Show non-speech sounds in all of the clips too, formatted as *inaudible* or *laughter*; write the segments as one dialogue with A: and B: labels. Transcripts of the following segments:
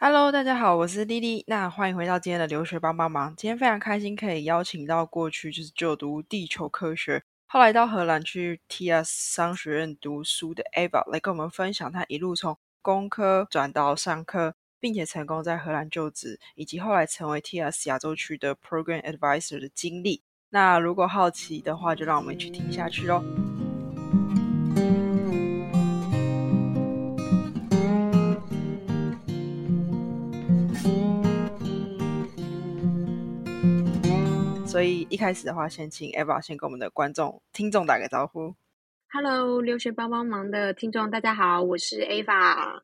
A: Hello，大家好，我是丽丽。那欢迎回到今天的留学帮帮忙。今天非常开心可以邀请到过去就是就读地球科学，后来到荷兰去 TS 商学院读书的 Eva 来跟我们分享他一路从工科转到商科，并且成功在荷兰就职，以及后来成为 TS 亚洲区的 Program Advisor 的经历。那如果好奇的话，就让我们一起听下去喽。所以一开始的话，先请 Eva 先跟我们的观众、听众打个招呼。
B: Hello，留学帮帮忙的听众，大家好，我是 Eva。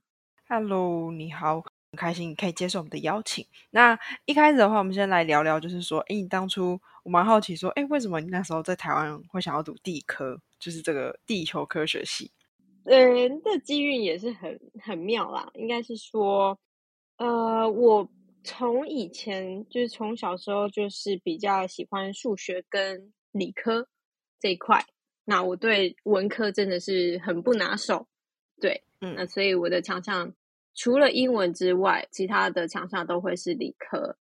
A: Hello，你好，很开心可以接受我们的邀请。那一开始的话，我们先来聊聊，就是说，哎，你当初我蛮好奇，说，哎，为什么你那时候在台湾会想要读地科，就是这个地球科学系？
B: 嗯，这机运也是很很妙啦。应该是说，呃，我。从以前就是从小时候就是比较喜欢数学跟理科这一块，那我对文科真的是很不拿手，对，嗯，那所以我的强项除了英文之外，其他的强项都会是理科。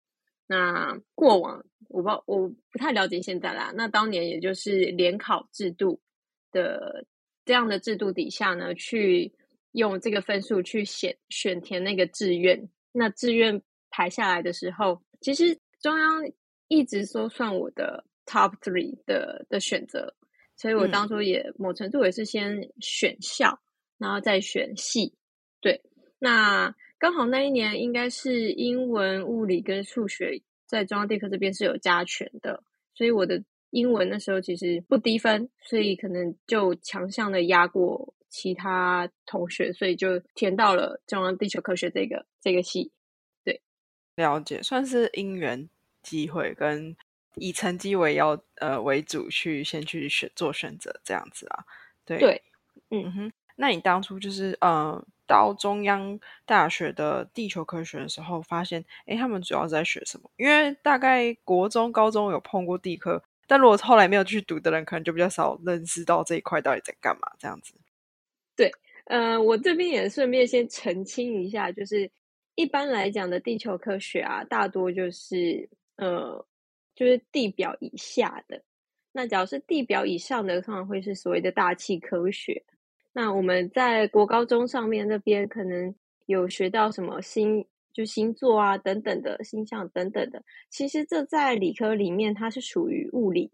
B: 那过往我不我不太了解现在啦，那当年也就是联考制度的这样的制度底下呢，去用这个分数去选选填那个志愿，那志愿。排下来的时候，其实中央一直说算我的 top three 的的选择，所以我当初也某程度也是先选校，然后再选系。对，那刚好那一年应该是英文、物理跟数学在中央地科这边是有加权的，所以我的英文那时候其实不低分，所以可能就强项的压过其他同学，所以就填到了中央地球科学这个这个系。
A: 了解，算是因缘机会，跟以成绩为要呃为主去先去选做选择这样子啊。对
B: 对，
A: 嗯哼。那你当初就是呃到中央大学的地球科学的时候，发现哎他们主要是在学什么？因为大概国中、高中有碰过地科，但如果后来没有去读的人，可能就比较少认识到这一块到底在干嘛这样子。
B: 对，呃，我这边也顺便先澄清一下，就是。一般来讲的地球科学啊，大多就是呃，就是地表以下的。那只要是地表以上的，通常会是所谓的大气科学。那我们在国高中上面那边可能有学到什么星，就星座啊等等的星象等等的。其实这在理科里面，它是属于物理，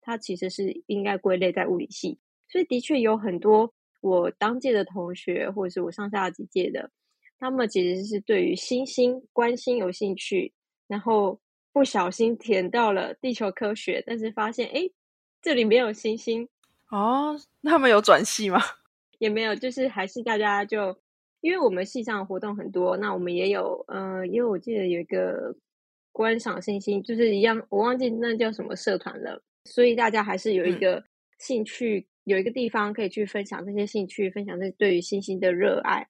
B: 它其实是应该归类在物理系。所以的确有很多我当届的同学，或者是我上下几届的。他们其实是对于星星关心有兴趣，然后不小心填到了地球科学，但是发现哎，这里没有星星
A: 哦。那他们有转系吗？*laughs*
B: 也没有，就是还是大家就因为我们系上的活动很多，那我们也有呃，因为我记得有一个观赏星星，就是一样，我忘记那叫什么社团了，所以大家还是有一个兴趣，有一个地方可以去分享这些兴趣，分享这对于星星的热爱。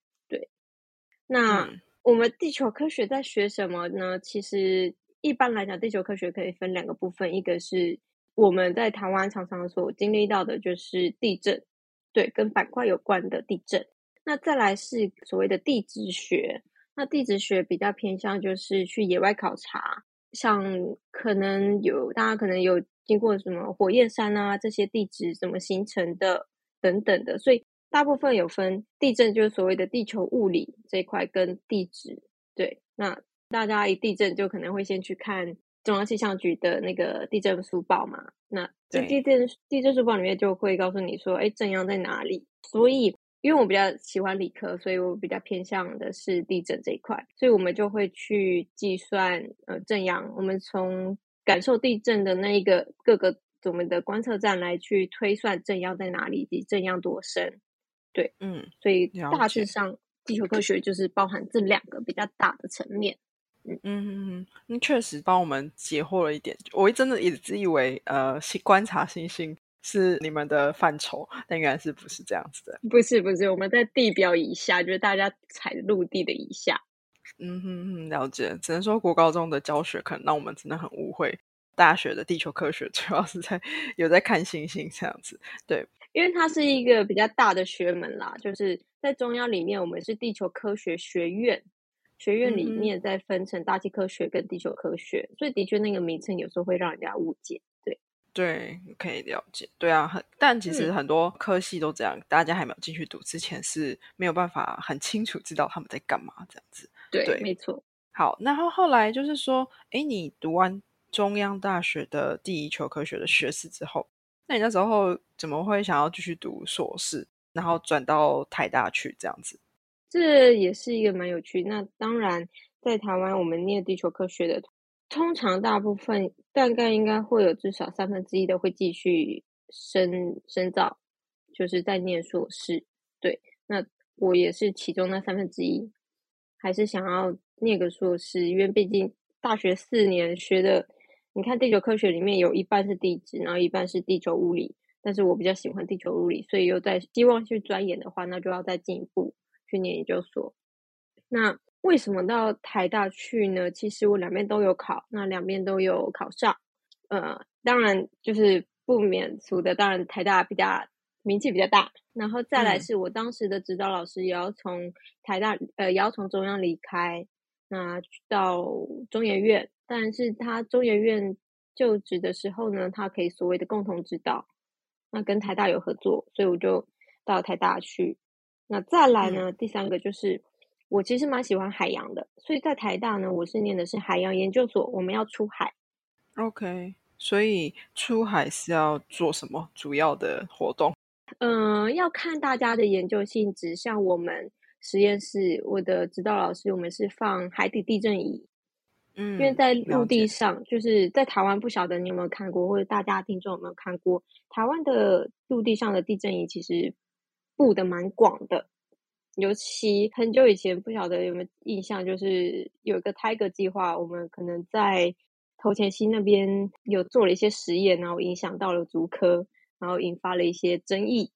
B: 那我们地球科学在学什么呢？其实一般来讲，地球科学可以分两个部分，一个是我们在台湾常常所经历到的，就是地震，对，跟板块有关的地震。那再来是所谓的地质学，那地质学比较偏向就是去野外考察，像可能有大家可能有经过什么火焰山啊这些地质怎么形成的等等的，所以。大部分有分地震，就是所谓的地球物理这一块跟地质。对，那大家一地震就可能会先去看中央气象局的那个地震速报嘛。那这地震地震速报里面就会告诉你说，哎，震央在哪里。所以，因为我比较喜欢理科，所以我比较偏向的是地震这一块。所以我们就会去计算呃震央。我们从感受地震的那一个各个我们的观测站来去推算震央在哪里以及震央多深。对，嗯，所以大致上，地球科学就是包含这两个比较大的层面。
A: 嗯嗯嗯，确实帮我们解惑了一点。我真的一直以为，呃，观察星星是你们的范畴，但原来是不是这样子的？
B: 不是不是，我们在地表以下，就是大家踩陆地的以下。
A: 嗯哼哼，了解。只能说国高中的教学可能让我们真的很误会，大学的地球科学主要是在有在看星星这样子。对。
B: 因为它是一个比较大的学门啦，就是在中央里面，我们是地球科学学院，学院里面再分成大气科学跟地球科学，所以的确那个名称有时候会让人家误解。对
A: 对，可以了解。对啊，很但其实很多科系都这样，大家还没有进去读之前是没有办法很清楚知道他们在干嘛这样子。
B: 对，没错。
A: 好，然后后来就是说，哎，你读完中央大学的第一球科学的学士之后，那你那时候怎么会想要继续读硕士，然后转到台大去这样子？
B: 这也是一个蛮有趣。那当然，在台湾我们念地球科学的，通常大部分大概应该会有至少三分之一的会继续深深造，就是在念硕士。对，那我也是其中那三分之一，还是想要念个硕士，因为毕竟大学四年学的，你看地球科学里面有一半是地质，然后一半是地球物理，但是我比较喜欢地球物理，所以又在希望去钻研的话，那就要再进一步。去念研究所，那为什么到台大去呢？其实我两边都有考，那两边都有考上。呃，当然就是不免俗的，当然台大比较名气比较大。然后再来是我当时的指导老师也要从台大，呃，也要从中央离开，那到中研院。但是他中研院就职的时候呢，他可以所谓的共同指导，那跟台大有合作，所以我就到台大去。那再来呢？第三个就是我其实蛮喜欢海洋的，所以在台大呢，我是念的是海洋研究所，我们要出海。
A: OK，所以出海是要做什么主要的活动？
B: 嗯，要看大家的研究性质。像我们实验室，我的指导老师，我们是放海底地震仪。嗯，因为在陆地上，就是在台湾，不晓得你有没有看过，或者大家听众有没有看过台湾的陆地上的地震仪，其实。布的蛮广的，尤其很久以前，不晓得有没有印象，就是有一个 Tiger 计划，我们可能在头前溪那边有做了一些实验，然后影响到了竹科，然后引发了一些争议。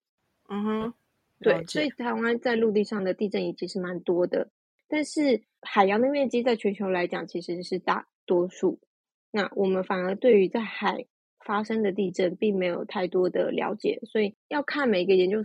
A: 嗯哼，
B: 对，所以台湾在陆地上的地震仪其实蛮多的，但是海洋的面积在全球来讲其实是大多数，那我们反而对于在海。发生的地震并没有太多的了解，所以要看每个研究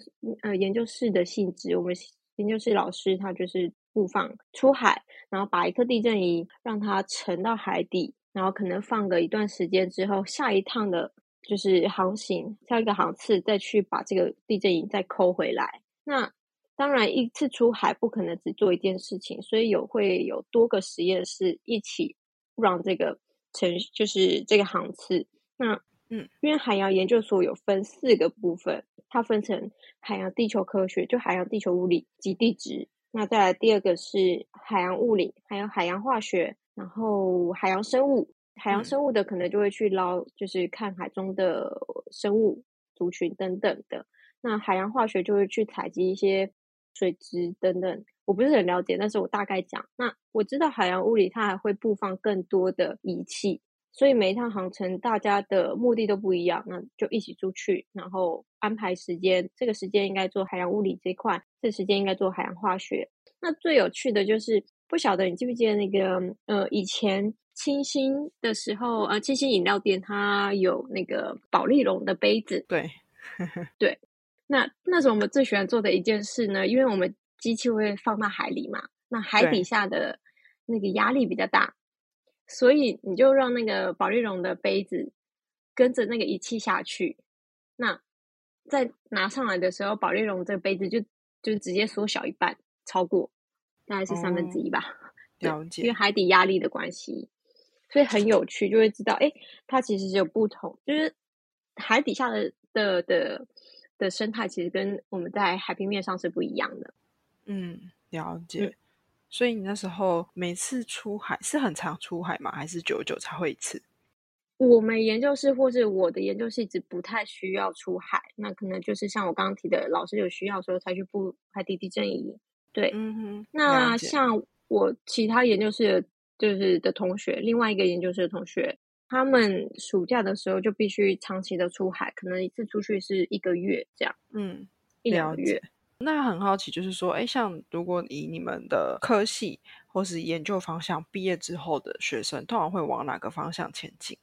B: 呃研究室的性质。我们研究室老师他就是布放出海，然后把一颗地震仪让它沉到海底，然后可能放个一段时间之后，下一趟的就是航行，下一个航次再去把这个地震仪再抠回来。那当然一次出海不可能只做一件事情，所以有会有多个实验室一起让这个程就是这个航次那。嗯，因为海洋研究所有分四个部分，它分成海洋地球科学，就海洋地球物理及地质。那再来第二个是海洋物理，还有海洋化学，然后海洋生物。海洋生物的可能就会去捞，就是看海中的生物族群等等的。那海洋化学就会去采集一些水质等等，我不是很了解，但是我大概讲。那我知道海洋物理它还会布放更多的仪器。所以每一趟航程，大家的目的都不一样，那就一起出去，然后安排时间。这个时间应该做海洋物理这块，这时间应该做海洋化学。那最有趣的就是，不晓得你记不记得那个，呃，以前清新的时候，呃，清新饮料店它有那个宝丽龙的杯子。
A: 对，
B: 对。那那时候我们最喜欢做的一件事呢，因为我们机器会放到海里嘛，那海底下的那个压力比较大。所以你就让那个保利龙的杯子跟着那个仪器下去，那在拿上来的时候，保利龙这个杯子就就直接缩小一半，超过大概是三分之一吧。
A: 了解，
B: 因为海底压力的关系，所以很有趣，就会知道，哎，它其实有不同，就是海底下的的的的生态，其实跟我们在海平面上是不一样的。
A: 嗯，了解。所以你那时候每次出海是很常出海吗？还是久久才会一次？
B: 我们研究室或是我的研究室一直不太需要出海，那可能就是像我刚刚提的，老师有需要的时候才去布海底地震仪。对，
A: 嗯哼。
B: 那像我其他研究室就是的同学，另外一个研究室的同学，他们暑假的时候就必须长期的出海，可能一次出去是一个月这样。
A: 嗯，
B: 一两个月。
A: 那很好奇，就是说，哎，像如果以你们的科系或是研究方向毕业之后的学生，通常会往哪个方向前进？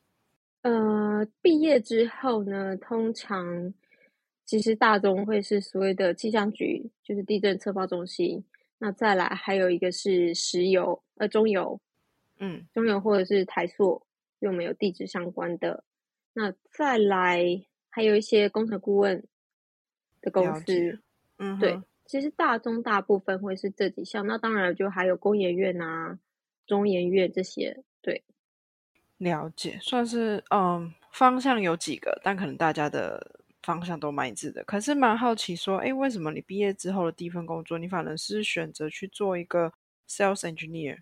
B: 呃，毕业之后呢，通常其实大众会是所谓的气象局，就是地震测报中心。那再来还有一个是石油，呃，中油，
A: 嗯，
B: 中油或者是台塑，因为我们有地质相关的。那再来还有一些工程顾问的公司，
A: 嗯哼，
B: 对，其实大中大部分会是这几项。那当然就还有工研院啊、中研院这些，对。
A: 了解，算是嗯方向有几个，但可能大家的方向都蛮一致的。可是蛮好奇说，哎，为什么你毕业之后的第一份工作，你反而是选择去做一个 sales engineer，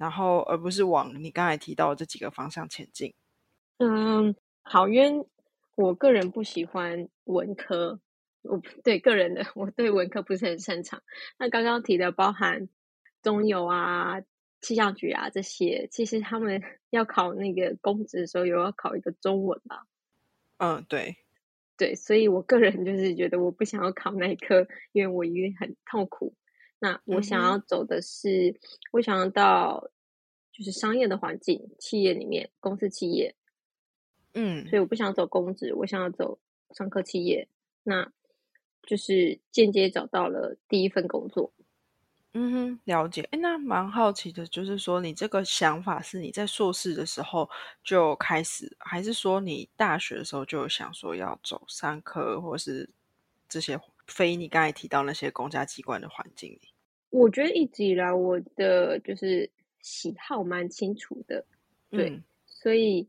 A: 然后而不是往你刚才提到的这几个方向前进？
B: 嗯，好，因为我个人不喜欢文科，我对个人的我对文科不是很擅长。那刚刚提的包含中油啊、气象局啊这些，其实他们 *laughs* 要考那个公职的时候，有要考一个中文吧？
A: 嗯，对，
B: 对，所以我个人就是觉得我不想要考那一科，因为我一定很痛苦。那我想要走的是，我想要到就是商业的环境，企业里面，公司企业，
A: 嗯
B: 所以我不想走公职，我想要走商科企业。那就是间接找到了第一份工作。
A: 嗯哼，了解。哎，那蛮好奇的，就是说你这个想法是你在硕士的时候就开始，还是说你大学的时候就有想说要走商科，或是这些非你刚才提到那些公家机关的环境里？
B: 我觉得一直以来我的就是喜好蛮清楚的，对
A: 嗯
B: 所以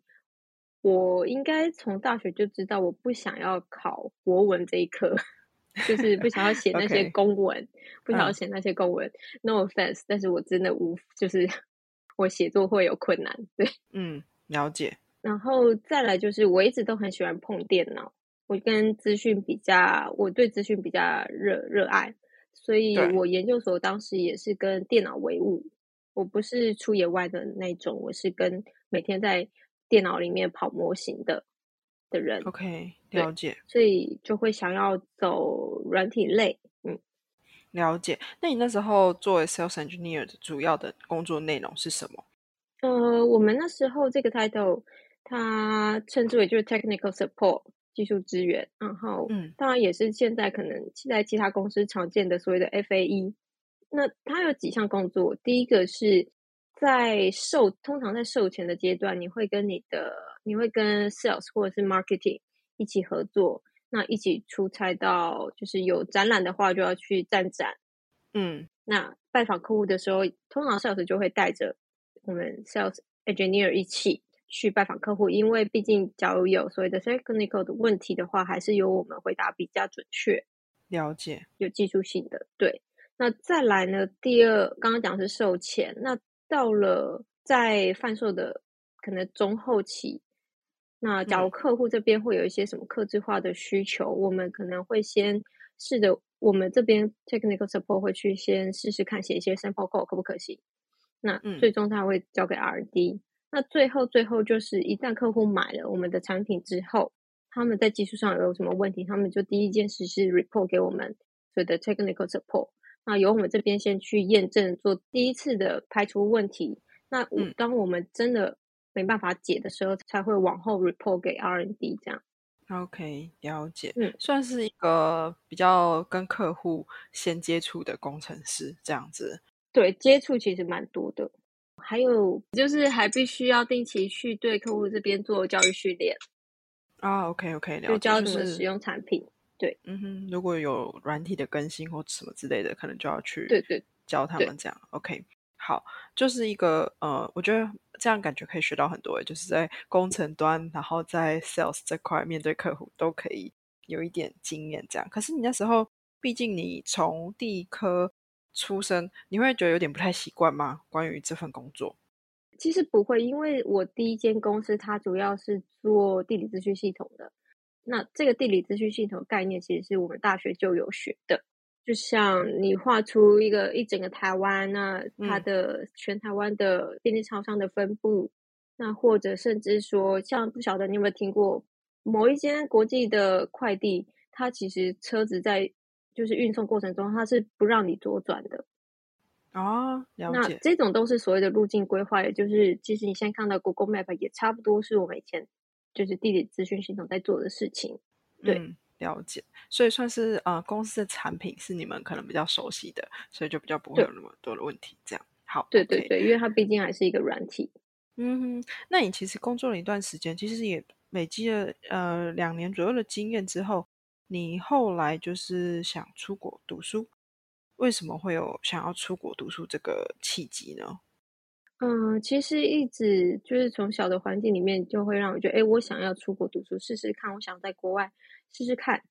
B: 我应该从大学就知道我不想要考国文这一科，*laughs* 就是不想要写那些公文不想要
A: 嗯
B: 写那些公文。No offense，但是我真的无，就是 *laughs* 我写作会有困难，对。
A: 嗯，了解。
B: 然后再来就是我一直都很喜欢碰电脑，我跟资讯比较，我对资讯比较热热爱，所以我研究所当时也是跟电脑为伍。我不是出野外的那种，我是跟每天在电脑里面跑模型的的人
A: ，OK，
B: 对
A: 了解
B: 所以就会想要走软体类。嗯，
A: 了解。那你那时候作为 sales engineer 的主要的工作内容是什么？
B: 呃，我们那时候这个 title 它称之为就是 technical support 技术支援，然后
A: 嗯
B: 当然也是现在可能现在其他公司常见的所谓的 FAE。那它有几项工作，第一个是在售，通常在售前的阶段，你会跟你的，你会跟 sales 或者是 marketing 一起合作，那一起出差到，就是有展览的话就要去站展。
A: 嗯
B: 那拜访客户的时候，通常 sales 就会带着我们 sales engineer 一起去拜访客户，因为毕竟假如有所谓的 technical 的问题的话，还是由我们回答比较准确。
A: 了解。
B: 有技术性的，对。那再来呢？第二，刚刚讲是售前，那到了在贩售的可能中后期，那假如
A: 嗯
B: 客户这边会有一些什么客制化的需求，我们可能会先试着，我们这边 technical support 会去先试试看写一些 sample code 可不可行。那
A: 嗯
B: 最终他会交给 R&D。那最后最后就是一旦客户买了我们的产品之后，他们在技术上有什么问题，他们就第一件事是 report 给我们所谓的 technical support。那由我们这边先去验证，做第一次的排除问题。那我
A: 嗯
B: 当我们真的没办法解的时候，才会往后 report 给 R&D 这样。
A: OK，了解。
B: 嗯
A: 算是一个比较跟客户先接触的工程师这样子。
B: 对，接触其实蛮多的。还有就是还必须要定期去对客户这边做教育训练，
A: 啊，OK OK，了解，
B: 就教
A: 就是
B: 怎么使用产品。
A: 对嗯哼，如果有软体的更新或什么之类的，可能就要去
B: 对对
A: 教他们这样。OK，好，就是一个呃，我觉得这样感觉可以学到很多，就是在工程端，然后在 sales 这块面对客户都可以有一点经验这样。可是你那时候，毕竟你从第一科出身，你会觉得有点不太习惯吗？关于这份工作？
B: 其实不会，因为我第一间公司它主要是做地理资讯系统的。那这个地理资讯系统概念其实是我们大学就有学的，就像你画出一个一整个台湾，那它
A: 嗯
B: 的全台湾的便利超商的分布，那或者甚至说，像不晓得你有没有听过某一间国际的快递，它其实车子在就是运送过程中，它是不让你左转的。
A: 哦，了
B: 那
A: 解。
B: 这种都是所谓的路径规划，也就是其实你现在看到 Google Map 也差不多是我们以前就是地理资讯系统在做的事情。对
A: 嗯，了解，所以算是呃公司的产品是你们可能比较熟悉的，所以就比较不会有那么多的问题。这样好，
B: 对对对，因为它毕竟还是一个软体。
A: 嗯哼，那你其实工作了一段时间，其实也累积了呃两年左右的经验之后，你后来就是想出国读书，为什么会有想要出国读书这个契机呢？
B: 嗯，其实一直就是从小的环境里面，就会让我觉得，哎，我想要出国读书试试看，我想在国外试试看。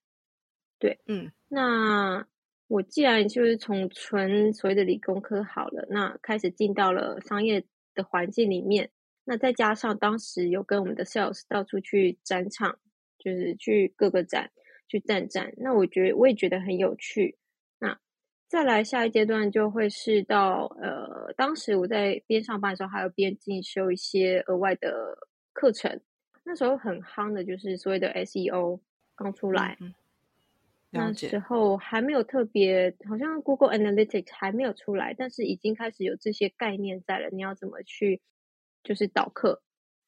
B: 对，
A: 嗯，
B: 那我既然就是从纯所谓的理工科好了，那开始进到了商业的环境里面，那再加上当时有跟我们的 sales 到处去展场，就是去各个展去站站，那我觉得我也觉得很有趣。那再来下一阶段就会是到呃，当时我在边上班的时候，还有边进修一些额外的课程。那时候很夯的就是所谓的 SEO 刚出来，那时候还没有特别，好像 Google Analytics 还没有出来，但是已经开始有这些概念在了。你要怎么去就是导课？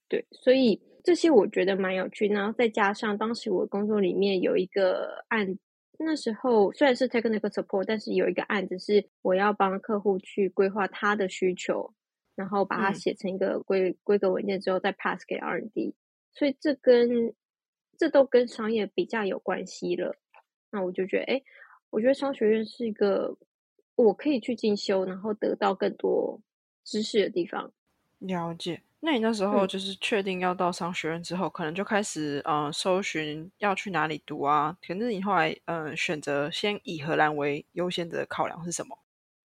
B: 对，所以这些我觉得蛮有趣。然后再加上当时我工作里面有一个案。那时候虽然是 technical support，但是有一个案子是我要帮客户去规划他的需求，然后把它写成一个规规格文件之后再 pass 给 R&D，所以这跟这都跟商业比较有关系了。那我就觉得，哎，我觉得商学院是一个我可以去进修，然后得到更多知识的地方。
A: 了解。那你那时候就是确定要到商学院之后，可能就开始呃搜寻要去哪里读啊？可是你后来嗯选择先以荷兰为优先的考量是什么？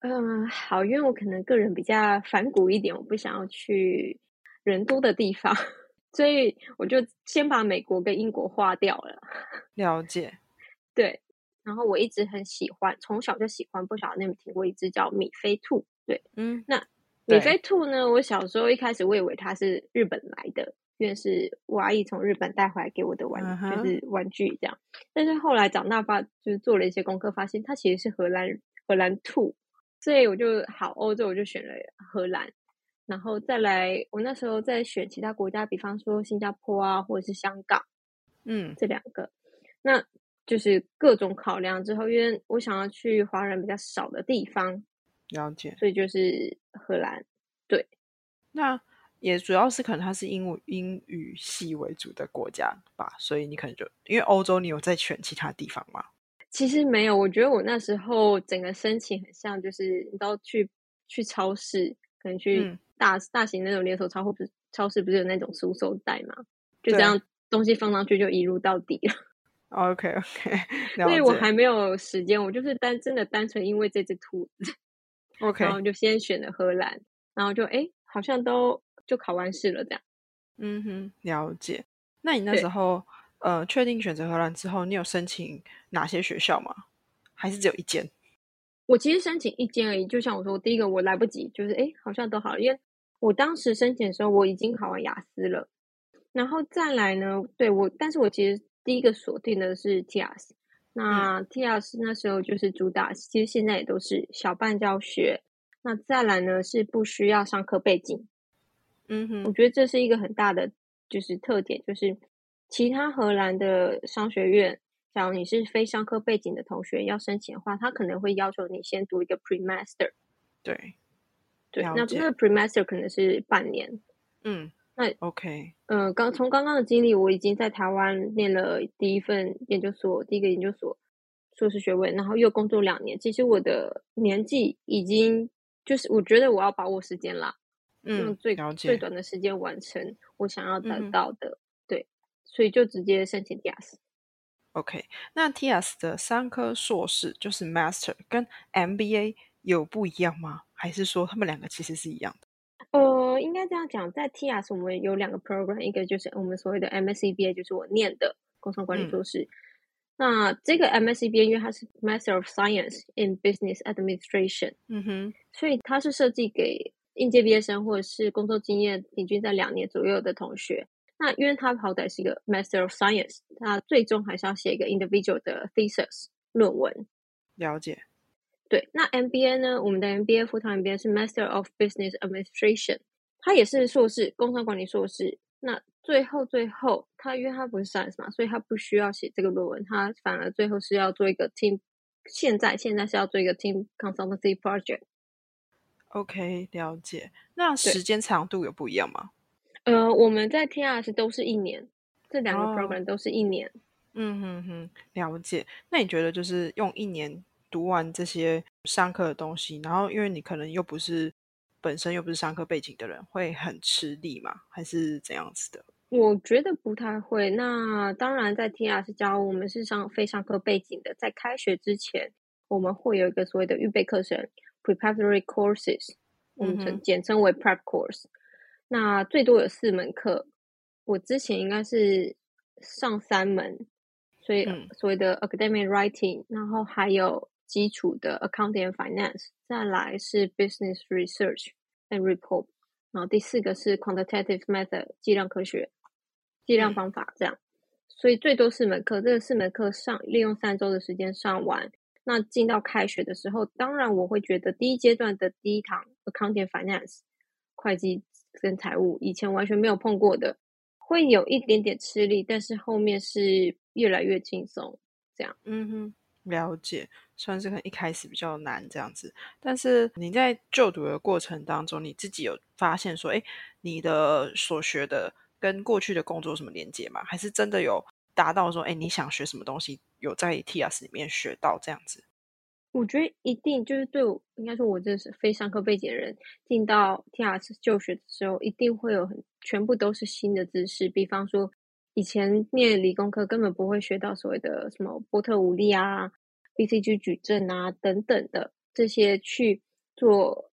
B: 嗯，好，因为我可能个人比较反骨一点，我不想要去人多的地方，*laughs* 所以我就先把美国跟英国划掉了。*laughs*
A: 了解，
B: 对。然后我一直很喜欢，从小就喜欢，不晓得你有听过一只叫米菲兔？对，
A: 嗯，
B: 那。米菲兔呢？我小时候一开始我以为它是日本来的，因为是我阿姨从日本带回来给我的玩，就是玩具这样。但是后来长大发，就是做了一些功课，发现它其实是荷兰荷兰兔，所以我就好欧洲我就选了荷兰，然后再来我那时候在选其他国家，比方说新加坡啊，或者是香港，
A: 嗯，
B: 这两个，那就是各种考量之后，因为我想要去华人比较少的地方。
A: 了解，
B: 所以就是荷兰，对，
A: 那也主要是可能它是英文英语系为主的国家吧，所以你可能就因为欧洲，你有在选其他地方吗？
B: 其实没有，我觉得我那时候整个申请很像，就是你都去去超市，可能去大大型那种连锁超市，超市不是有那种收收袋嘛，就这样东西放上去就一路到底了。
A: OK OK，*laughs*
B: 所以我还没有时间，我就是单真的单纯因为这只兔子。
A: OK，
B: 然后就先选了荷兰，然后就哎，好像都就考完试了这样。
A: 嗯哼，了解。那你那时候呃，确定选择荷兰之后，你有申请哪些学校吗？还是只有一间？
B: 我其实申请一间而已。就像我说，第一个我来不及，就是哎，好像都好了，因为我当时申请的时候我已经考完雅思了。然后再来呢，对我，但是我其实第一个锁定的是 TIAS。那 TIAS 那时候就是主打，其实现在也都是小半教学。那再来呢是不需要上课背景。
A: 嗯哼，
B: 我觉得这是一个很大的就是特点，就是其他荷兰的商学院，假如你是非商科背景的同学要申请的话，他可能会要求你先读一个 Pre-Master。
A: 对，
B: 对，那这个 Pre-Master 可能是半年。
A: 嗯。
B: 那
A: OK，
B: 嗯，刚从刚刚的经历，我已经在台湾念了第一份研究所，第一个研究所硕士学位，然后又工作两年。其实我的年纪已经就是，我觉得我要把握时间啦，
A: 用
B: 最最短的时间完成我想要得到的。对，所以就直接申请 TIAS。
A: OK，那 TIAS 的三科硕士就是 Master 跟 MBA 有不一样吗？还是说他们两个其实是一样的？
B: 呃，应该这样讲，在 TIAS 我们有两个 program，一个就是我们所谓的 MSCBA，就是我念的工商管理硕士。那这个 MSCBA 因为它是 Master of Science in Business Administration，
A: 嗯哼，
B: 所以它是设计给应届毕业生或者是工作经验平均在两年左右的同学。那因为它好歹是一个 Master of Science，它最终还是要写一个 individual 的 thesis 论文。
A: 了解。
B: 对，那 MBA 呢？我们的 MBA 副堂 MBA 是 Master of Business Administration，它也是硕士，工商管理硕士。那最后最后，他因为他不是 science 嘛，所以他不需要写这个论文，他反而最后是要做一个 team。现在现在是要做一个 team consultancy project。
A: OK，了解。那时间长度有不一样吗？
B: 呃，我们在 TRS 都是一年，这两个 program 都是一年。
A: 嗯哼哼，了解。那你觉得就是用一年读完这些上课的东西，然后因为你可能又不是本身又不是上课背景的人，会很吃力吗？还是怎样子的？
B: 我觉得不太会。那当然，在 TRS 教我们是上非上课背景的，在开学之前，我们会有一个所谓的预备课程 （preparatory courses），我们称简称为 prep course。那最多有四门课，我之前应该是上三门。所以所谓的 academic writing，然后还有基础的 accounting and finance，再来是 business research and report，然后第四个是 quantitative method 计量科学、计量方法这样。所以最多四门课，这个四门课上利用三周的时间上完。那进到开学的时候，当然我会觉得第一阶段的第一堂 accounting finance 会计跟财务以前完全没有碰过的。会有一点点吃力，但是后面是越来越轻松，这样。
A: 嗯哼，了解，算是可能一开始比较难这样子。但是你在就读的过程当中，你自己有发现说，哎，你的所学的跟过去的工作有什么连接吗？还是真的有达到说，哎，你想学什么东西，有在 TS 里面学到这样子？
B: 我觉得一定就是对我，应该说我这是非上课背景的人，进到 T S 就学的时候，一定会有很全部都是新的知识。比方说，以前念理工科根本不会学到所谓的什么波特五力啊、BCG 矩阵啊等等的这些去做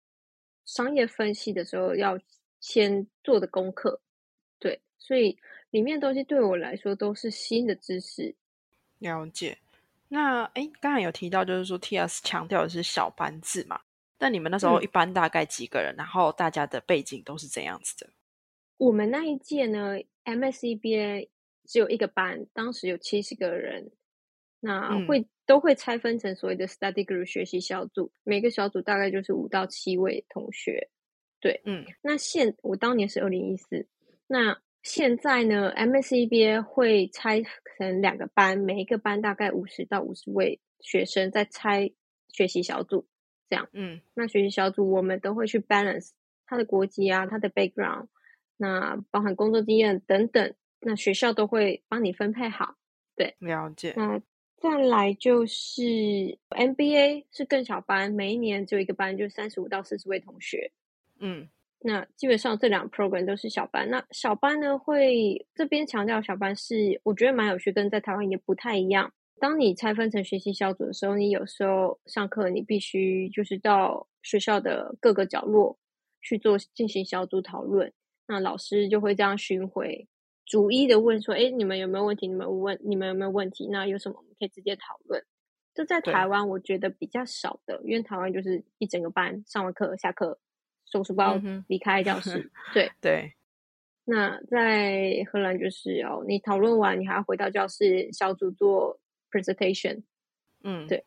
B: 商业分析的时候要先做的功课。对，所以里面东西对我来说都是新的知识。
A: 了解。那哎，刚才有提到，就是说 TS 强调的是小班制嘛？但你们那时候一般大概几个人？然后大家的背景都是怎样子的？
B: 我们那一届呢，MSCBA 只有一个班，当时有七十个人。那会都会拆分成所谓的 study group 学习小组，每个小组大概就是五到七位同学。对，嗯。那现我当年是二零一四，那。现在呢，MSCBA 会拆成两个班，每一个班大概五十到五十位学生，在拆学习小组，这样。嗯，那学习小组我们都会去 balance 他的国籍啊，他的 background，那包含工作经验等等，那学校都会帮你分配好。对，
A: 了解。
B: 那再来就是 MBA 是更小班，每一年只有一个班，就三十五到四十位同学。嗯。那基本上这两个 program 都是小班。那小班呢，会这边强调小班是我觉得蛮有趣，跟在台湾也不太一样。当你拆分成学习小组的时候，你有时候上课你必须就是到学校的各个角落去做进行小组讨论。那老师就会这样巡回，逐一的问说：“哎，你们有没有问题？你们问你们有没有问题？那有什么我们可以直接讨论？”这在台湾我觉得比较少的，因为台湾就是一整个班上完课下课。收书包离开教室，*laughs* 对
A: 对。
B: 那在荷兰就是哦，你讨论完，你还要回到教室小组做 presentation。嗯，对，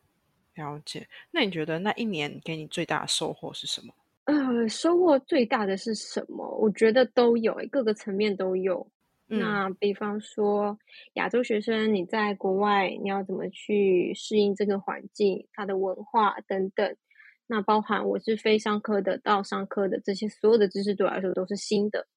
A: 了解。那你觉得那一年给你最大的收获是什么？
B: 呃，收获最大的是什么？我觉得都有，各个层面都有。那比方说，亚洲学生你在国外，你要怎么去适应这个环境、它的文化等等。那包含我是非商科的到商科的这些所有的知识对我来说都是新的，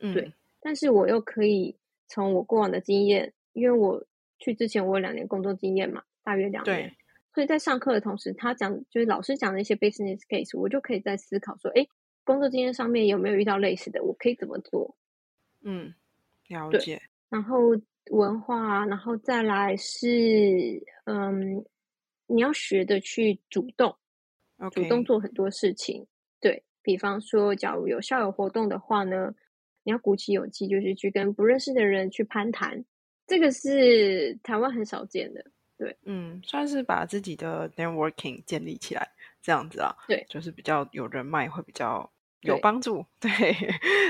B: 嗯，对。但是我又可以从我过往的经验，因为我去之前我有两年工作经验嘛，大约两年，所以在上课的同时，他讲就是老师讲的一些 business case，我就可以在思考说，哎，工作经验上面有没有遇到类似的，我可以怎么做？
A: 嗯，了解。
B: 然后文化，然后再来是，嗯，你要学的去主动。主动做很多事情，对比方说，假如有校友活动的话呢，你要鼓起勇气，就是去跟不认识的人去攀谈，这个是台湾很少见的。对，
A: 嗯，算是把自己的 networking 建立起来，这样子啊，
B: 对，
A: 就是比较有人脉，会比较有帮助。对，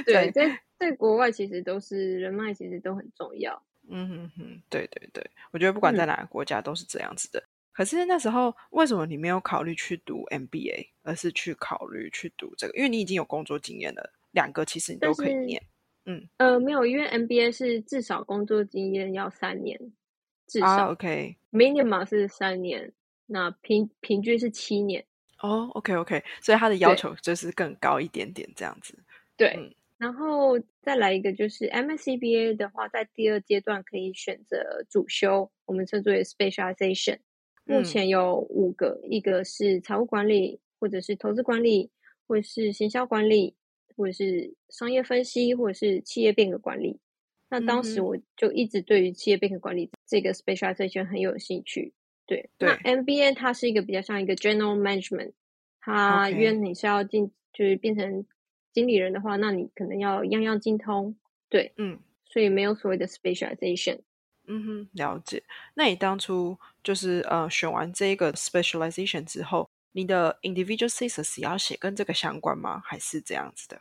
B: 对，*laughs* 在在国外其实都是人脉，其实都很重要。
A: 嗯哼哼，对对对，我觉得不管在哪个国家都是这样子的。可是那时候为什么你没有考虑去读 MBA，而是去考虑去读这个？因为你已经有工作经验了，两个其实你都可以念。嗯，
B: 呃，没有，因为 MBA 是至少工作经验要三年，至
A: 啊
B: 少、，OK，minimum 是三年，那平平均是七年。
A: 哦，OK OK，所以他的要求就是更高一点点这样子。
B: 对，
A: 嗯
B: 然后再来一个就是 MSCBA 的话，在第二阶段可以选择主修，我们称之为 specialization。目
A: 嗯
B: 前有五个，一个是财务管理，或者是投资管理，或者是行销管理，或者是商业分析，或者是企业变革管理。那当时我就一直对于企业变革管理这个 specialization 很有兴趣。对，那 MBA 它是一个比较像一个 general management，它为你是要进就是变成经理人的话，那你可能要样样精通，对，
A: 嗯
B: 所以没有所谓的 specialization。
A: 嗯哼，了解。那你当初就是呃选完这个 specialization 之后，你的 individual thesis 也要写跟这个相关吗？还是这样子的？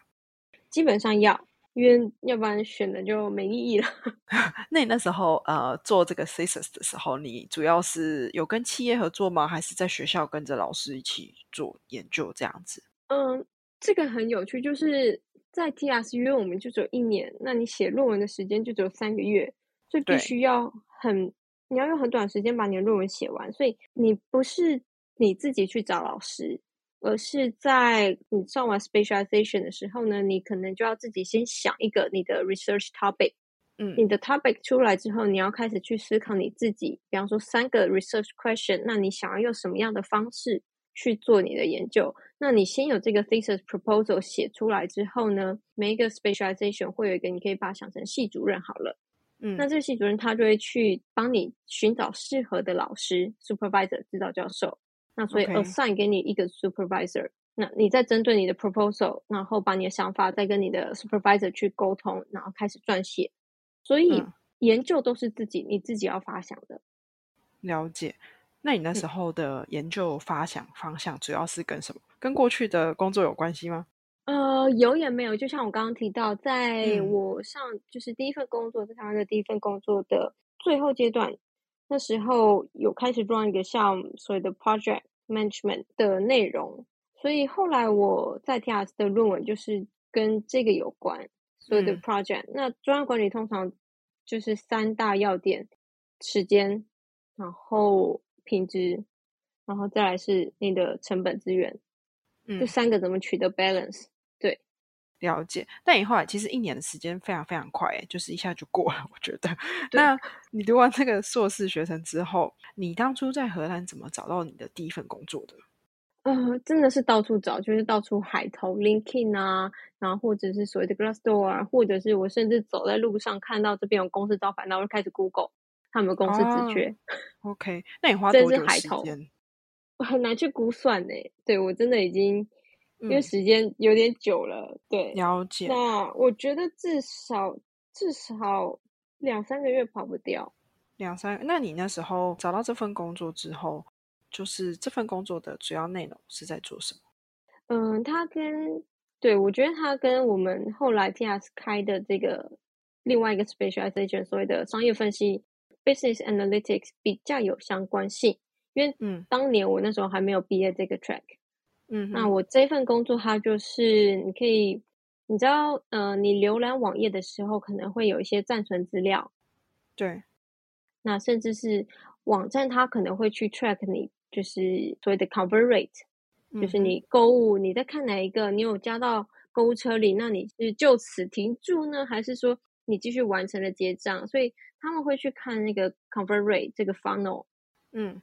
B: 基本上要，因为要不然选的就没意义了。*laughs* *laughs*
A: 那你那时候呃做这个 thesis 的时候，你主要是有跟企业合作吗？还是在学校跟着老师一起做研究这样子？
B: 嗯，这个很有趣，就是在 TRS 因为我们就只有一年，那你写论文的时间就只有三个月，所以必须要很，你要用很短时间把你的论文写完，所以你不是你自己去找老师，而是在你上完 specialization 的时候呢，你可能就要自己先想一个你的 research topic。
A: 嗯。
B: 你的 topic 出来之后，你要开始去思考你自己，比方说三个 research question，那你想要用什么样的方式去做你的研究？那你先有这个 thesis proposal 写出来之后呢，每一个 specialization 会有一个，你可以把它想成系主任好了。
A: 嗯
B: 那这个系主任他就会去帮你寻找适合的老师 supervisor 指导教授。那所以 assign 给你一个 supervisor，那你再针对你的 proposal，然后把你的想法再跟你的 supervisor 去沟通，然后开始撰写。所以
A: 嗯
B: 研究都是自己你自己要发想的。
A: 了解。那你那时候的研究发想方向主要是跟什么？跟过去的工作有关系吗？
B: 呃，有也没有，就像我刚刚提到，在
A: 嗯。
B: 我上就是第一份工作，在台湾的第一份工作的最后阶段，那时候有开始 run 一个像所谓的 project management 的内容，所以后来我在 TRS 的论文就是跟这个有关，所有的
A: 嗯。
B: project、那专案管理通常就是三大要点：时间，然后品质，然后再来是你的成本资源，这
A: 嗯，
B: 三个怎么取得 balance？
A: 对了解。但你后来其实一年的时间非常非常快欸，就是一下就过了。我觉得，那你读完这个硕士学程之后，你当初在荷兰怎么找到你的第一份工作的？
B: 呃，真的是到处找，就是到处海投 LinkedIn 啊，然后或者是所谓的 Glassdoor 啊，或者是我甚至走在路上看到这边有公司招牌，然后就开始 Google 他们公司
A: 哦
B: 职缺
A: ，OK，那你花
B: 真
A: 多久时间？*laughs*
B: 我很难去估算呢、对我真的已经因为
A: 嗯
B: 时间有点久了，对，
A: 了解，
B: 那我觉得至少至少两三个月跑不掉。
A: 两三。那你那时候找到这份工作之后，就是这份工作的主要内容是在做什么？
B: 嗯，它跟对我觉得它跟我们后来 TS 开的这个另外一个 specialization 所谓的商业分析 （business analytics） 比较有相关性，因为
A: 嗯
B: 当年我那时候还没有毕业这个 track。
A: 嗯，
B: 那我这份工作它就是你可以，你知道，呃，你浏览网页的时候可能会有一些暂存资料，
A: 对，
B: 那甚至是网站它可能会去 track 你就是所谓的 convert rate。就是你购物，你在看哪一个，你有加到购物车里，那你是就此停住呢，还是说你继续完成了结账？所以他们会去看那个 convert rate 这个 funnel。
A: 嗯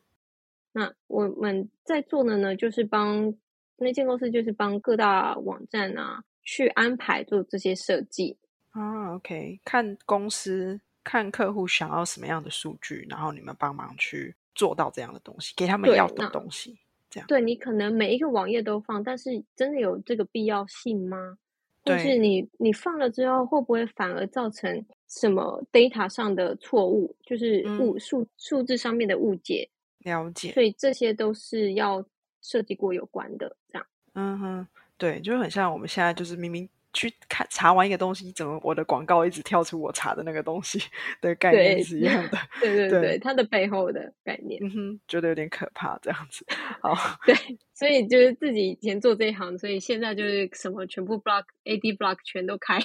B: 那我们在做的呢，就是帮那间公司，就是帮各大网站啊去安排做这些设计。
A: 啊，OK，看公司看客户想要什么样的数据，然后你们帮忙去做到这样的东西，给他们要的
B: 那
A: 东西。这样
B: 对你可能每一个网页都放，但是真的有这个必要性吗？
A: 就
B: 是你你放了之后，会不会反而造成什么 data 上的错误，就是
A: 嗯
B: 误数数字上面的误解？
A: 了解，
B: 所以这些都是要设计过有关的。这样，
A: 嗯哼，对，就很像我们现在就是明明去看查完一个东西，怎么我的广告一直跳出我查的那个东西的概念是一样的。
B: 对对
A: 对
B: 对，它的背后的概念。
A: 嗯哼，觉得有点可怕，这样子。好，*laughs*
B: 对，所以就是自己以前做这一行，所以现在就是什么全部 block AD block 全都开。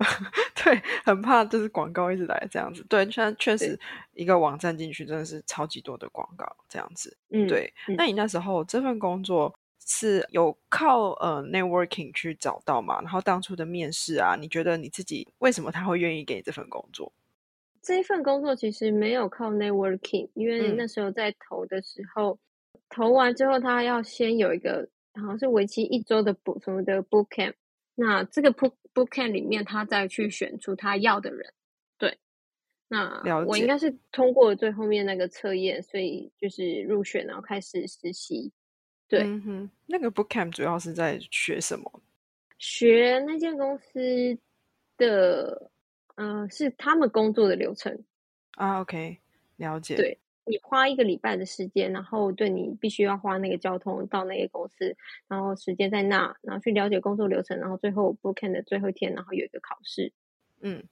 B: *laughs*
A: 对，很怕就是广告一直来这样子。对，现在确实一个网站进去真的是超级多的广告这样子。
B: 嗯，
A: 对，那你那时候这份工作是有靠呃 networking 去找到嘛？然后当初的面试啊，你觉得你自己为什么他会愿意给你这份工作？
B: 这一份工作其实没有靠 networking，因为
A: 嗯
B: 那时候在投的时候，投完之后他要先有一个好像是为期一周的补什么的 boot camp，那这个 book book camp 里面他再去选出他要的人。对，那我应该是通过最后面那个测验，所以就是入选，然后开始实习。对
A: 嗯哼，那个 book camp 主要是在学什么？
B: 学那间公司的，呃，是他们工作的流程。
A: 啊，OK，了解。
B: 对你花一个礼拜的时间，然后对你必须要花那个交通到那个公司，然后时间在那，然后去了解工作流程，然后最后 bootcamp 的最后一天，然后有一个考试。
A: 嗯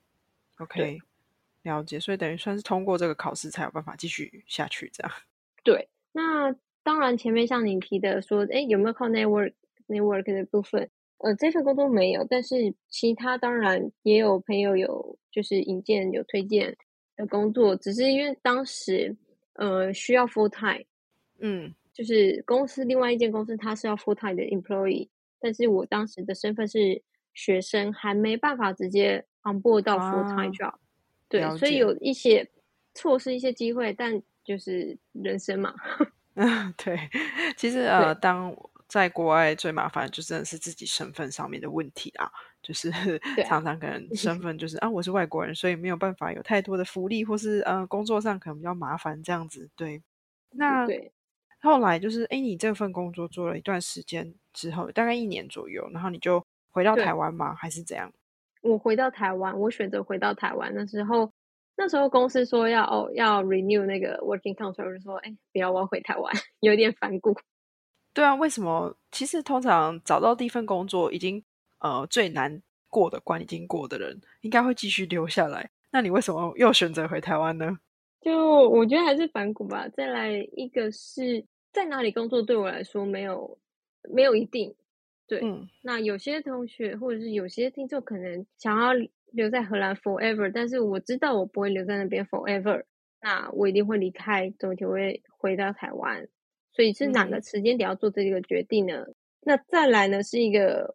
A: ，OK，了解。所以等于算是通过这个考试才有办法继续下去，这样。*laughs*
B: 对，那当然前面像你提的说，哎，有没有靠 network network 的部分？呃，这份工作没有，但是其他当然也有朋友有就是引荐有推荐的工作，只是因为当时呃需要 full time。
A: 嗯
B: 就是公司另外一间公司，它是要 full time 的 employee，但是我当时的身份是学生，还没办法直接 on board 到 full time
A: 啊
B: job，、对所以有一些错失一些机会，但就是人生嘛，*laughs*
A: 嗯，对。其实呃，当在国外最麻烦就真的是自己身份上面的问题啦，就是 *laughs* 常常可能身 *laughs* 份就是啊我是外国人，所以没有办法有太多的福利，或是呃工作上可能比较麻烦这样子。对，那
B: 对，
A: 后来就是，哎，你这份工作做了一段时间之后，大概一年左右，然后你就回到台湾吗？还是怎样？
B: 我回到台湾，我选择回到台湾的时候，那时候公司说要哦要 renew 那个 working contract，我就说哎不要，我要回台湾，*laughs* 有点反骨。
A: 对啊，为什么？其实通常找到第一份工作，已经呃最难过的关已经过的人，应该会继续留下来。那你为什么又选择回台湾呢？
B: 就我觉得还是反骨吧。再来一个是在哪里工作，对我来说没有没有一定。对，
A: 嗯
B: 那有些同学或者是有些听众可能想要留在荷兰 forever，但是我知道我不会留在那边 forever，那我一定会离开，总有一天会回到台湾。所以是哪个
A: 嗯
B: 时间点要做这个决定呢？那再来呢是一个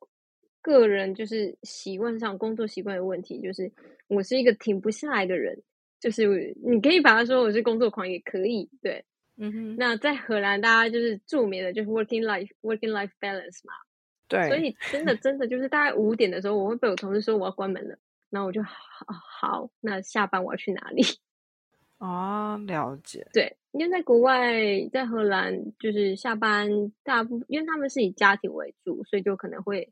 B: 个人就是习惯上工作习惯的问题，就是我是一个停不下来的人，就是你可以把它说我是工作狂也可以，对。
A: 嗯哼，
B: 那在荷兰，大家就是著名的就是 working life working life balance 嘛，
A: 对，
B: 所以真的真的就是大概五点的时候，我会被我同事说我要关门了，然后我就好好，那下班我要去哪里？*laughs*
A: 哦，了解，
B: 对，因为在国外，在荷兰就是下班大部分，因为他们是以家庭为主，所以就可能会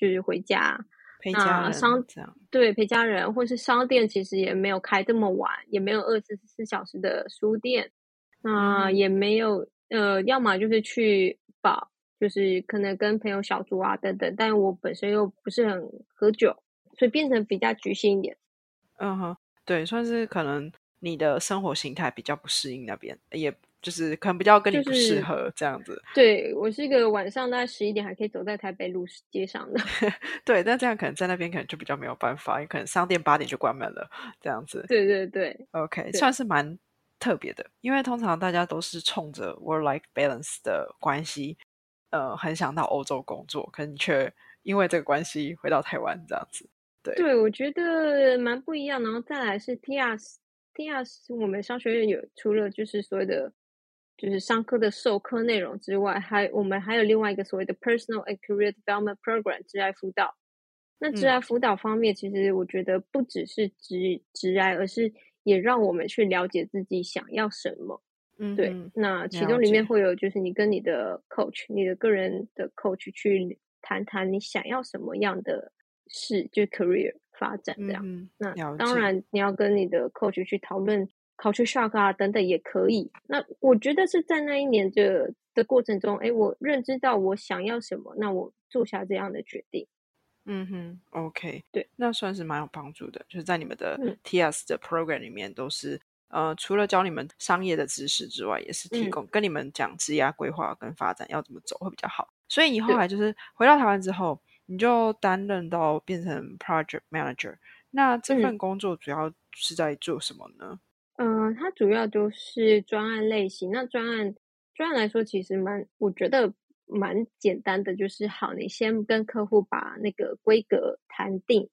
B: 就是回家，
A: 陪家人
B: 商，对陪家人，或是商店其实也没有开这么晚，也没有二十四小时的书店，那、
A: 嗯。
B: 也没有呃，要么就是去保，就是可能跟朋友小酌啊等等，但我本身又不是很喝酒，所以变成比较局限一点。
A: 嗯哼，对，算是可能你的生活形态比较不适应那边，也就是可能比较跟你不适
B: 是
A: 合这样子。
B: 对我是一个晚上大概十一点还可以走在台北路街上的，*laughs*
A: 对，但这样可能在那边可能就比较没有办法，因为可能商店八点就关门了，这样子。
B: 对对对
A: OK，
B: 对
A: 算是蛮特别的，因为通常大家都是冲着 work-life balance 的关系，呃，很想到欧洲工作，可你却因为这个关系回到台湾这样子。对，
B: 对，我觉得蛮不一样。然后再来是 TIAS，TIAS 我们商学院有除了就是所谓的就是上课的授课内容之外，还我们还有另外一个所谓的 Personal and Career Development Program 职涯辅导。那职
A: 嗯
B: 涯辅导方面，其实我觉得不只是职职涯，而是也让我们去了解自己想要什么。对，
A: 嗯对
B: 那其中里面
A: 解
B: 会有就是你跟你的 coach，你的个人的 coach 去谈谈你想要什么样的事，就是 career 发展这样。
A: 嗯，
B: 那当然你要跟你的 coach 去讨论 culture shock 啊等等也可以。那我觉得是在那一年的的过程中，哎，我认知到我想要什么，那我做下这样的决定。
A: 嗯哼，OK，
B: 对，
A: 那算是蛮有帮助的，就是在你们的
B: 嗯
A: TS 的 program 里面都是。呃，除了教你们商业的知识之外，也是提
B: 嗯
A: 供、跟你们讲职业规划跟发展要怎么走会比较好。所以你后
B: 对
A: 来就是回到台湾之后，你就担任到变成 project manager。那这
B: 嗯
A: 份工作主要是在做什么呢？
B: 嗯，它主要就是专案类型。那专案专案来说，其实蛮，我觉得蛮简单的，就是好，你先跟客户把那个规格谈定，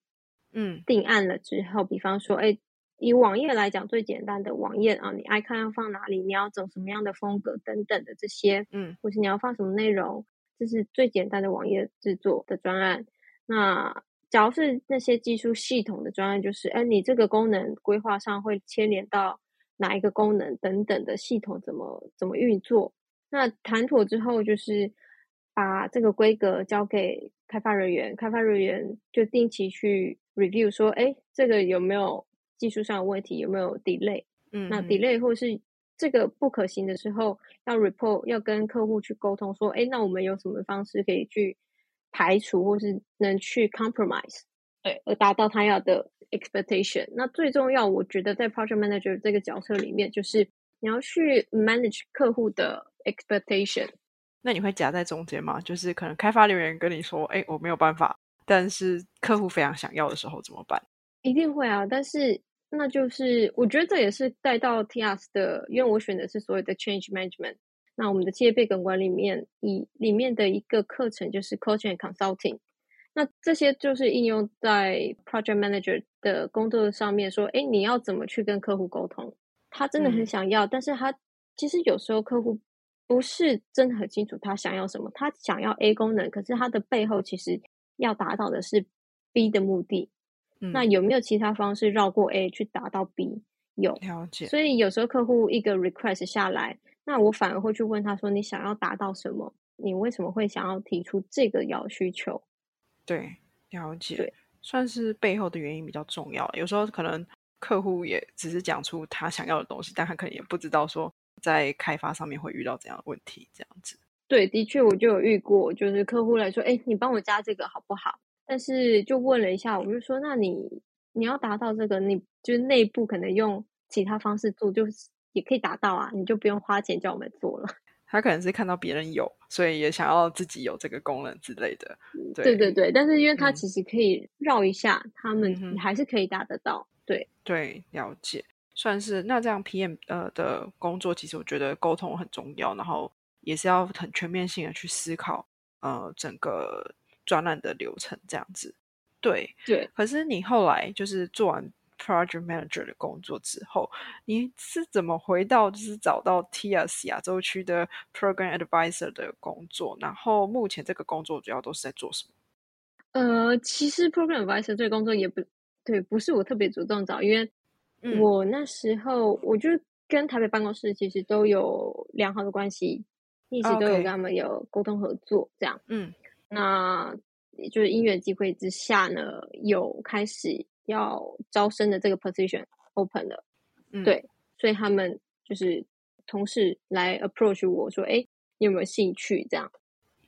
A: 嗯
B: 定案了之后，比方说，哎，以网页来讲，最简单的网页啊，你 icon 要放哪里，你要整什么样的风格等等的这些，
A: 嗯
B: 或是你要放什么内容，这是最简单的网页制作的专案。那假如是那些技术系统的专案，就是，哎，你这个功能规划上会牵连到哪一个功能等等的系统怎么怎么运作。那谈妥之后，就是把这个规格交给开发人员，开发人员就定期去 review 说，哎，这个有没有技术上的问题，有没有 delay？
A: 嗯，
B: 那
A: 嗯
B: delay 或是这个不可行的时候，要 report 要跟客户去沟通说，哎，那我们有什么方式可以去排除，或是能去 compromise，对，而达到他要的 expectation。那最重要，我觉得在 project manager 这个角色里面，就是你要去 manage 客户的 expectation。
A: 那你会夹在中间吗？就是可能开发人员跟你说，哎，我没有办法，但是客户非常想要的时候怎么办？
B: 一定会啊，但是那就是我觉得这也是带到 TIAS 的，因为我选的是所谓的 change management。那我们的企业备管管里面，以里面的一个课程就是 coaching and consulting。那这些就是应用在 project manager 的工作上面，说，哎，你要怎么去跟客户沟通？他真的很
A: 嗯
B: 想要，但是他其实有时候客户不是真的很清楚他想要什么，他想要 A 功能，可是他的背后其实要达到的是 B 的目的。
A: 嗯，
B: 那有没有其他方式绕过 A 去达到 B？有，
A: 了解。
B: 所以有时候客户一个 request 下来，那我反而会去问他说：“你想要达到什么？你为什么会想要提出这个要需求
A: 对，了解
B: 对，
A: 算是背后的原因比较重要。有时候可能客户也只是讲出他想要的东西，但他可能也不知道说在开发上面会遇到怎样的问题，这样子。？”
B: 对，的确我就有遇过，就是客户来说：“哎，你帮我加这个好不好？”但是就问了一下，我就说：“那你你要达到这个，你就是内部可能用其他方式做，就是也可以达到啊，你就不用花钱叫我们做了。*laughs* ”
A: 他可能是看到别人有，所以也想要自己有这个功能之类的。对
B: 对对对，但是因为它
A: 嗯
B: 其实可以绕一下，他们还是可以达得到。对，
A: 对，了解，算是那这样 PM 呃的工作，其实我觉得沟通很重要，然后也是要很全面性的去思考呃整个专栏的流程这样子。对，
B: 对，
A: 可是你后来就是做完 project manager 的工作之后，你是怎么回到就是找到 TIAS 亚洲区的 program advisor 的工作？然后目前这个工作主要都是在做什么？
B: 呃，其实 program advisor 这个工作也不对，不是我特别主动找，因为
A: 嗯
B: 我那时候我就跟台北办公室其实都有良好的关系，一直都有跟他们有沟通合作，这样。
A: 嗯
B: 那也就是因缘机会之下呢，有开始要招生的这个 position open 了。
A: 嗯，
B: 对所以他们就是同事来 approach 我说：“哎，你有没有兴趣？”这样，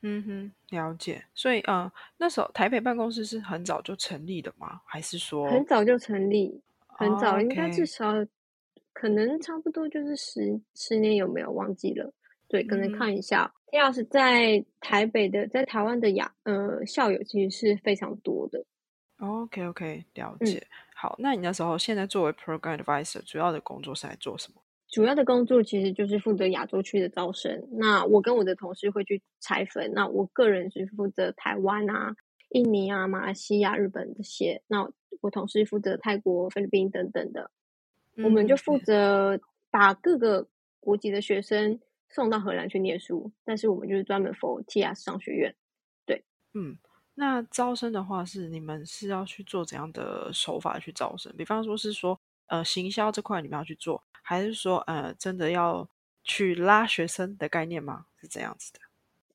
A: 嗯哼，了解。所以呃，那时候台北办公室是很早就成立的吗？还是说
B: 很早就成立，很早，应该至少可能差不多就是十十年，有没有忘记了？对，可能
A: 嗯
B: 看一下。要是在台北的，在台湾的亚呃校友其实是非常多的。
A: OK OK 了
B: 嗯
A: 解。好，那你那时候现在作为 program advisor，主要的工作是来做什么？
B: 主要的工作其实就是负责亚洲区的招生。那我跟我的同事会去拆分。那我个人是负责台湾啊、印尼啊、马来西亚、日本这些。那我同事负责泰国、菲律宾等等的。我们就负
A: 嗯
B: 责把各个国籍的学生送到荷兰去念书，但是我们就是专门 for TIAS 商学院。
A: 对嗯，那招生的话是你们是要去做怎样的手法去招生？比方说是说呃行销这块你们要去做，还是说呃真的要去拉学生的概念吗？是这样子的。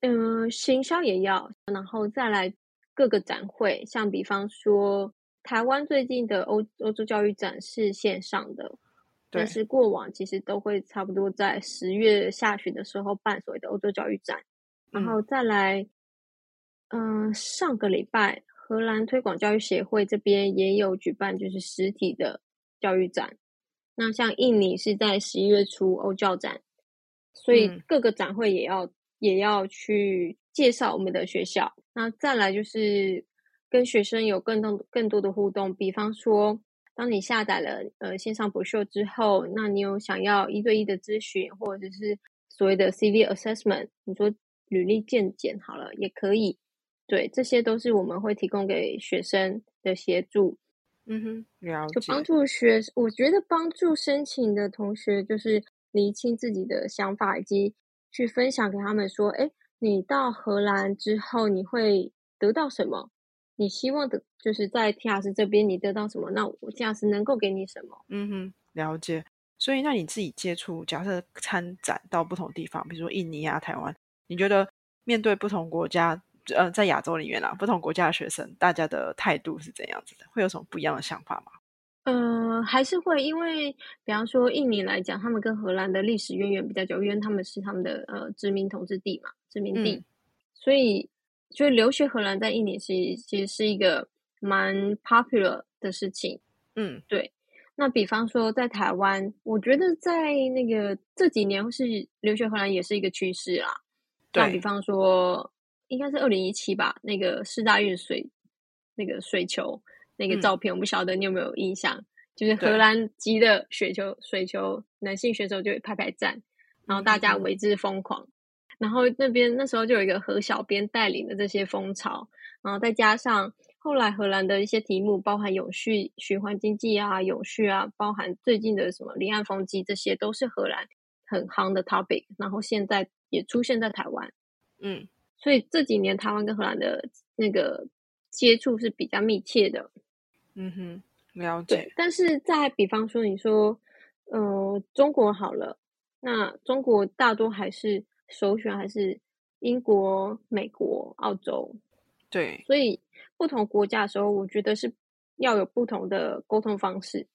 B: 嗯、行销也要，然后再来各个展会，像比方说台湾最近的欧欧洲教育展是线上的，但是过往其实都会差不多在十月下旬的时候办所谓的欧洲教育展，然
A: 嗯
B: 后再来，嗯、上个礼拜荷兰推广教育协会这边也有举办就是实体的教育展，那像印尼是在十一月初欧教展，所以
A: 嗯
B: 各个展会也要也要去介绍我们的学校。那再来就是跟学生有更多更多的互动，比方说，当你下载了呃线上博秀之后，那你有想要一对一的咨询，或者是所谓的 CV assessment，你说履历鉴检好了也可以。对，这些都是我们会提供给学生的协助。
A: 嗯哼，了
B: 就帮助学，我觉得帮助申请的同学就是厘清自己的想法，以及去分享给他们说：，哎，你到荷兰之后你会得到什么？你希望的就是在 T R S 这边你得到什么？那我 T R S 能够给你什么？
A: 嗯哼，了解。所以，那你自己接触，假设参展到不同地方，比如说印尼啊、台湾，你觉得面对不同国家？呃，在亚洲里面啦，不同国家的学生，大家的态度是怎样子的？会有什么不一样的想法吗？
B: 呃，还是会，因为比方说印尼来讲，他们跟荷兰的历史渊源比较久，因为他们是他们的呃殖民统治地嘛，殖民地，所以所以留学荷兰在印尼是其实是一个蛮 popular 的事情。
A: 嗯，
B: 对。那比方说在台湾，我觉得在那个这几年是留学荷兰也是一个趋势啦。
A: 那
B: 比方说。应该是二零一七吧，那个四大运水那个水球那个照片，我不晓得你有没有印象？就是荷兰籍的雪球水球男性选手就拍拍站，然后大家为之疯狂。然后那边那时候就有一个何小编带领的这些风潮，然后再加上后来荷兰的一些题目，包含永续循环经济啊、永续啊，包含最近的什么离岸风机，这些都是荷兰很夯的 topic。然后现在也出现在台湾，
A: 嗯。
B: 所以这几年台湾跟荷兰的那个接触是比较密切的，
A: 嗯哼，了解。
B: 但是在比方说你说，呃，中国好了，那中国大多还是首选还是英国、美国、澳洲，
A: 对。
B: 所以不同国家的时候，我觉得是要有不同的沟通方式，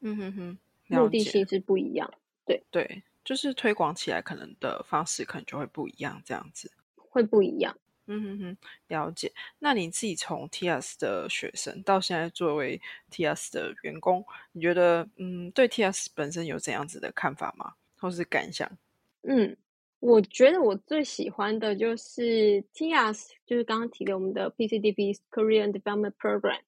A: 嗯哼哼，
B: 目的性是不一样，对
A: 对，就是推广起来可能的方式可能就会不一样，这样子。
B: 会不一样，
A: 嗯哼哼，了解。那你自己从 TS 的学生到现在作为 TS 的员工，你觉得嗯，对 TS 本身有怎样子的看法吗？或是感想？
B: 嗯，我觉得我最喜欢的就是 TS，就是刚刚提的我们的 PCDP Korean Development Program，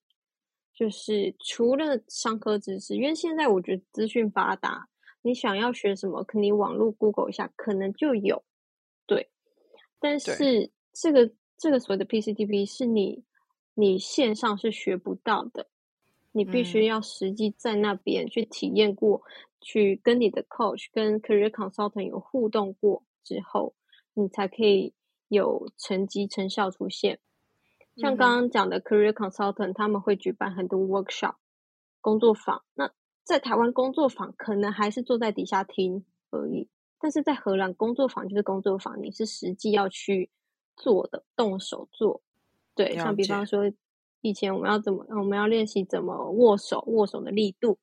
B: 就是除了商科知识，因为现在我觉得资讯发达，你想要学什么，可你网络 Google 一下，可能就有，对。但是这个这个所谓的 PCTP 是你你线上是学不到的，你必须要实际在那边去体验过，去跟你的 coach 跟 career consultant 有互动过之后，你才可以有成绩成效出现。像刚刚讲的 career consultant，他们会举办很多 workshop 工作坊。那在台湾工作坊可能还是坐在底下听而已。但是在荷兰，工作坊就是工作坊，你是实际要去做的，动手做。对，像比方说，以前我们要怎么，我们要练习怎么握手，握手的力度。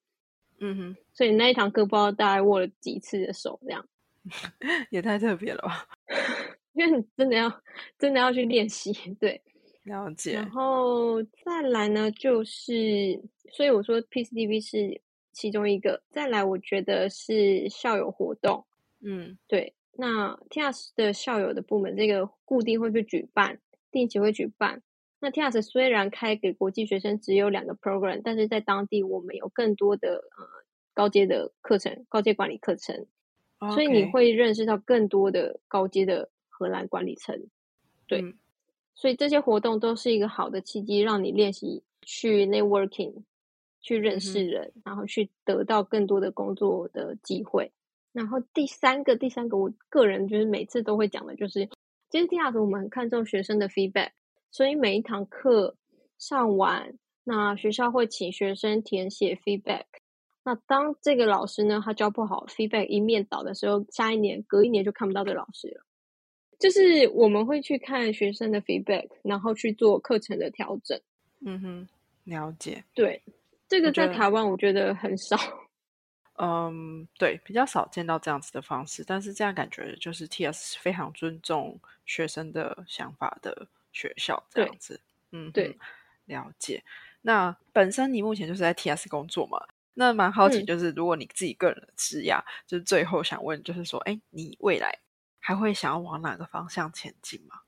A: 嗯哼。
B: 所以那一堂课不知道大概握了几次的手，这样 *laughs*
A: 也太特别了吧？*laughs*
B: 因为你真的要真的要去练习，对，
A: 了解。
B: 然后再来呢，就是所以我说 PCTV 是其中一个。再来，我觉得是校友活动。
A: 嗯，
B: 对，那 TIAS 的校友的部门，这个固定会去举办，定期会举办。那 TIAS 虽然开给国际学生只有两个 program，但是在当地我们有更多的呃高阶的课程，高阶管理课程，所以你会认识到更多的高阶的荷兰管理层。对，所以这些活动都是一个好的契机，让你练习去 networking，去认识人，然后去得到更多的工作的机会。然后第三个，第三个，我个人就是每次都会讲的，就是其实第二个我们很看重学生的 feedback，所以每一堂课上完，那学校会请学生填写 feedback。那当这个老师呢，他教不好 feedback 一面倒的时候，下一年隔一年就看不到这个老师了。就是我们会去看学生的 feedback，然后去做课程的调整。
A: 嗯哼，了解。
B: 对，这个在台湾我觉得很少。
A: 嗯，对，比较少见到这样子的方式，但是这样感觉就是 T.S. 非常尊重学生的想法的学校这样子。嗯，
B: 对，
A: 了解。那本身你目前就是在 T.S. 工作嘛？那蛮好奇，就是如果你自己个人的职业，就是最后想问，就是说，哎，你未来还会想要往哪个方向前进吗？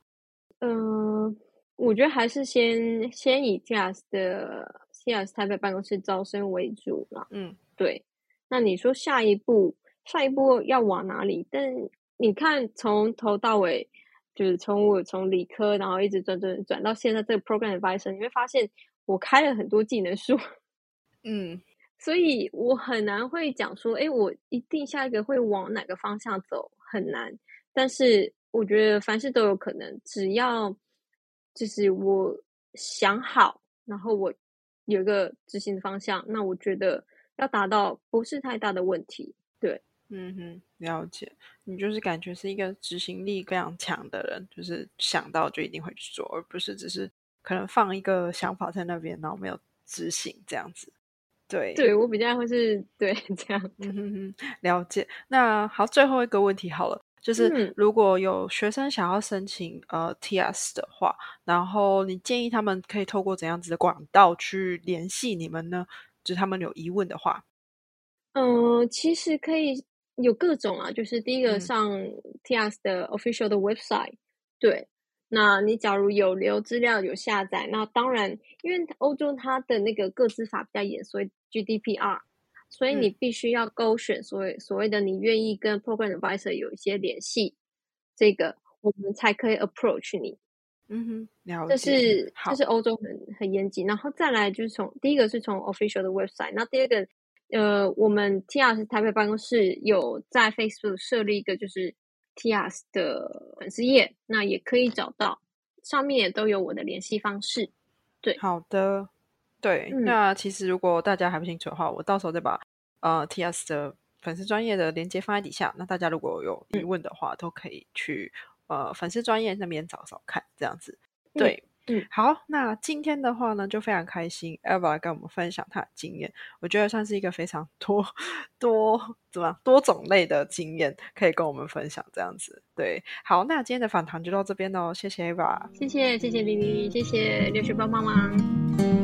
B: 嗯，我觉得还是先先以 TIAS 的 TIAS 台北办公室招生为主了。
A: 嗯，
B: 对。那你说下一步，下一步要往哪里？但你看从头到尾，就是从我从理科，然后一直转转转到现在这个 program advisor，你会发现我开了很多技能书。*laughs*
A: 嗯。
B: 所以我很难会讲说，哎，我一定下一个会往哪个方向走，很难。但是我觉得凡事都有可能，只要就是我想好，然后我有一个执行的方向，那我觉得要达到不是太大的问题。对，
A: 嗯哼，了解。你就是感觉是一个执行力非常强的人，就是想到就一定会去做，而不是只是可能放一个想法在那边，然后没有执行这样子。对，
B: 对我比较会是对这样，
A: 嗯哼哼，了解。那好，最后一个问题好了，就是如果有学生想要申请呃 TS 的话，然后你建议他们可以透过怎样子的管道去联系你们呢？就是他们有疑问的话，
B: 嗯，其实可以有各种啊，就是第一个上 TS 的 official 的 website，对。那你假如有留资料有下载，那当然，因为欧洲它的那个个资法比较严，所以 GDPR，所以你必须要勾选所谓所谓的你愿意跟 Program Advisor 有一些联系，这个我们才可以 approach 你。
A: 嗯哼，了
B: 解。这是这是欧洲很很严谨，然后再来就是从第一个是从 official 的 website，那第二个呃，我们 TR 台北办公室有在 Facebook 设立一个就是。TIAS 的粉丝页，那也可以找到，上面也都有我的联系方式。对，
A: 好的，对。那其实如果大家还不清楚的话，我到时候再把呃 TIAS 的粉丝专业的链接放在底下。那大家如果有疑问的话，都可以去呃粉丝专业那边找找看，这样子。对。
B: 嗯，
A: 好，那今天的话呢，就非常开心，Eva 跟我们分享她的经验，我觉得算是一个非常多多怎么多种类的经验，可以跟我们分享这样子。对，好，那今天的访谈就到这边喽，谢谢 Eva，
B: 谢谢谢谢丽丽，谢谢六学帮帮忙。